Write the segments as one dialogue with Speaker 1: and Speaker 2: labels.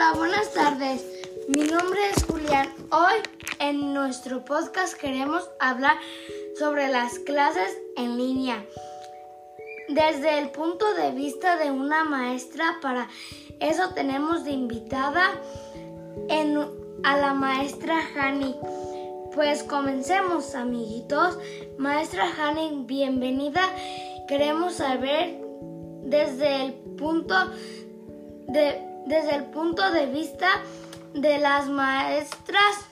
Speaker 1: Hola, buenas tardes. Mi nombre es Julián. Hoy en nuestro podcast queremos hablar sobre las clases en línea. Desde el punto de vista de una maestra, para eso tenemos de invitada a la maestra Hani. Pues comencemos, amiguitos. Maestra Hani, bienvenida. Queremos saber desde el punto de desde el punto de vista de las maestras,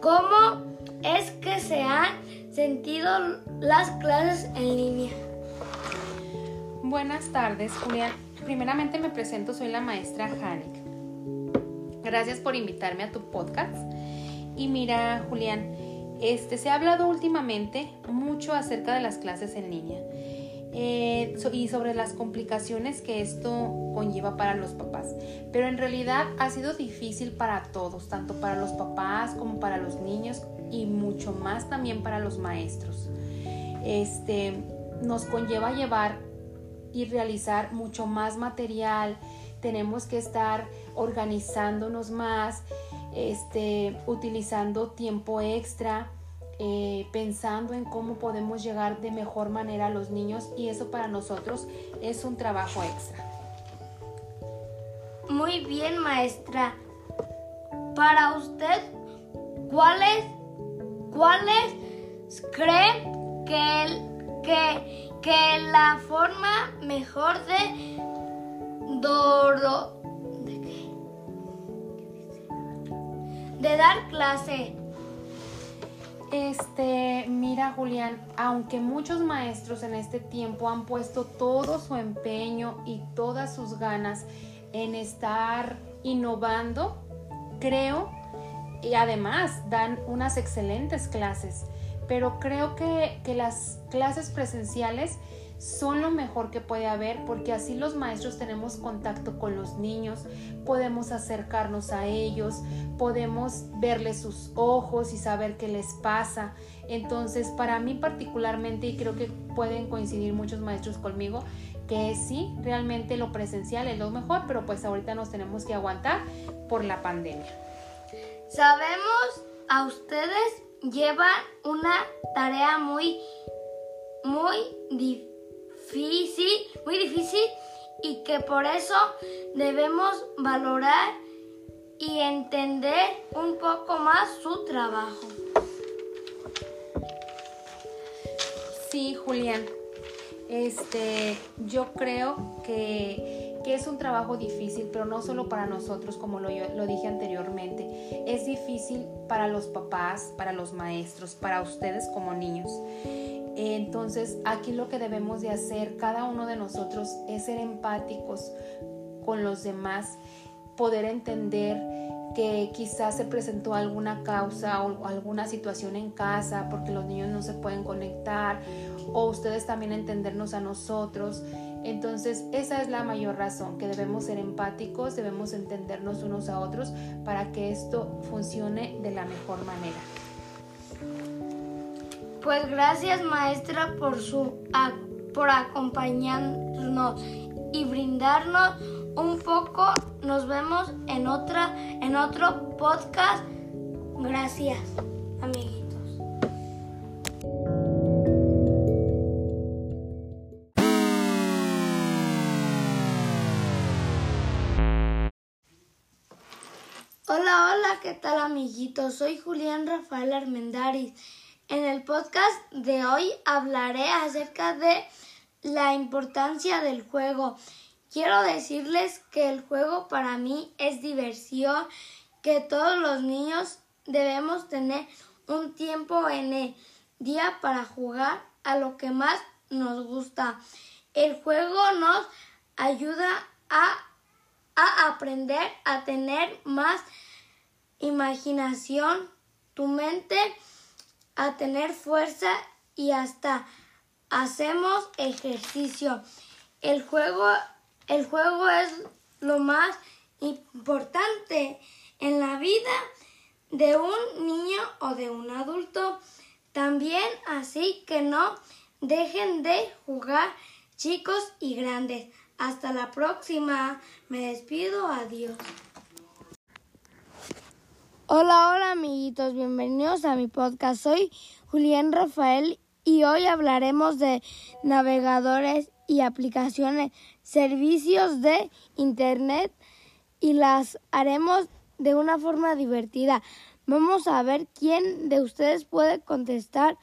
Speaker 1: ¿cómo es que se han sentido las clases en línea?
Speaker 2: Buenas tardes, Julián. Primeramente me presento, soy la maestra Hanik. Gracias por invitarme a tu podcast. Y mira, Julián, este se ha hablado últimamente mucho acerca de las clases en línea. Eh, y sobre las complicaciones que esto conlleva para los papás. Pero en realidad ha sido difícil para todos, tanto para los papás como para los niños y mucho más también para los maestros. Este nos conlleva llevar y realizar mucho más material, tenemos que estar organizándonos más, este, utilizando tiempo extra eh, pensando en cómo podemos llegar de mejor manera a los niños y eso para nosotros es un trabajo extra.
Speaker 1: Muy bien, maestra. Para usted, ¿cuáles, cuáles cree que, que, que la forma mejor de Doro, ¿de, de dar clase?
Speaker 2: Este, mira Julián, aunque muchos maestros en este tiempo han puesto todo su empeño y todas sus ganas en estar innovando, creo, y además dan unas excelentes clases, pero creo que, que las clases presenciales son lo mejor que puede haber porque así los maestros tenemos contacto con los niños, podemos acercarnos a ellos, podemos verles sus ojos y saber qué les pasa. Entonces, para mí particularmente, y creo que pueden coincidir muchos maestros conmigo, que sí, realmente lo presencial es lo mejor, pero pues ahorita nos tenemos que aguantar por la pandemia.
Speaker 1: Sabemos, a ustedes llevan una tarea muy, muy difícil muy difícil y que por eso debemos valorar y entender un poco más su trabajo.
Speaker 2: Sí, Julián. Este, yo creo que, que, es un trabajo difícil, pero no solo para nosotros, como lo, dije anteriormente. Es difícil para los papás, para los maestros, para ustedes como niños. Entonces aquí lo que debemos de hacer cada uno de nosotros es ser empáticos con los demás, poder entender que quizás se presentó alguna causa o alguna situación en casa porque los niños no se pueden conectar o ustedes también entendernos a nosotros. Entonces esa es la mayor razón, que debemos ser empáticos, debemos entendernos unos a otros para que esto funcione de la mejor manera.
Speaker 1: Pues gracias maestra por su por acompañarnos y brindarnos un poco. Nos vemos en otra en otro podcast. Gracias, amiguitos. Hola, hola, ¿qué tal amiguitos? Soy Julián Rafael Armendáriz en el podcast de hoy hablaré acerca de la importancia del juego. Quiero decirles que el juego para mí es diversión, que todos los niños debemos tener un tiempo en el día para jugar a lo que más nos gusta. El juego nos ayuda a, a aprender a tener más imaginación. Tu mente a tener fuerza y hasta hacemos ejercicio. El juego, el juego es lo más importante en la vida de un niño o de un adulto. También así que no dejen de jugar chicos y grandes. Hasta la próxima. Me despido. Adiós. Hola, hola amiguitos, bienvenidos a mi podcast. Soy Julián Rafael y hoy hablaremos de navegadores y aplicaciones, servicios de Internet y las haremos de una forma divertida. Vamos a ver quién de ustedes puede contestar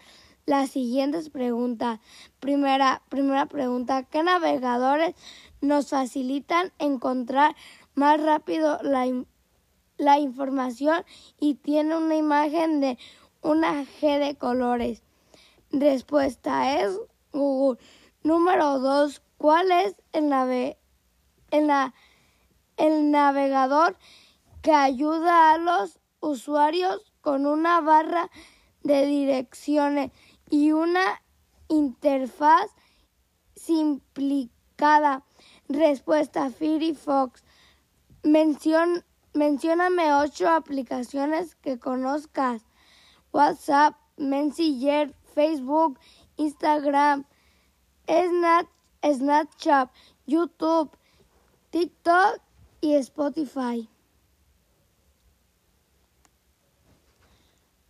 Speaker 1: las siguientes preguntas. Primera, primera pregunta, ¿qué navegadores nos facilitan encontrar más rápido la, la información y tiene una imagen de una G de colores? Respuesta es Google. Número dos, ¿cuál es el, el navegador que ayuda a los usuarios con una barra de direcciones y una interfaz simplificada. Respuesta Firefox. Mencion, mencióname ocho aplicaciones que conozcas. WhatsApp, Messenger, Facebook, Instagram, Snapchat, YouTube, TikTok y Spotify.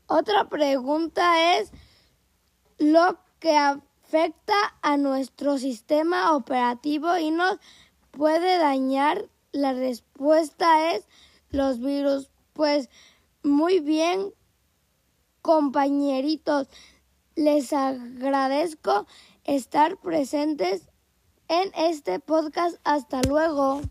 Speaker 1: Otra pregunta es lo que afecta a nuestro sistema operativo y nos puede dañar. La respuesta es los virus. Pues muy bien, compañeritos, les agradezco estar presentes en este podcast. Hasta luego.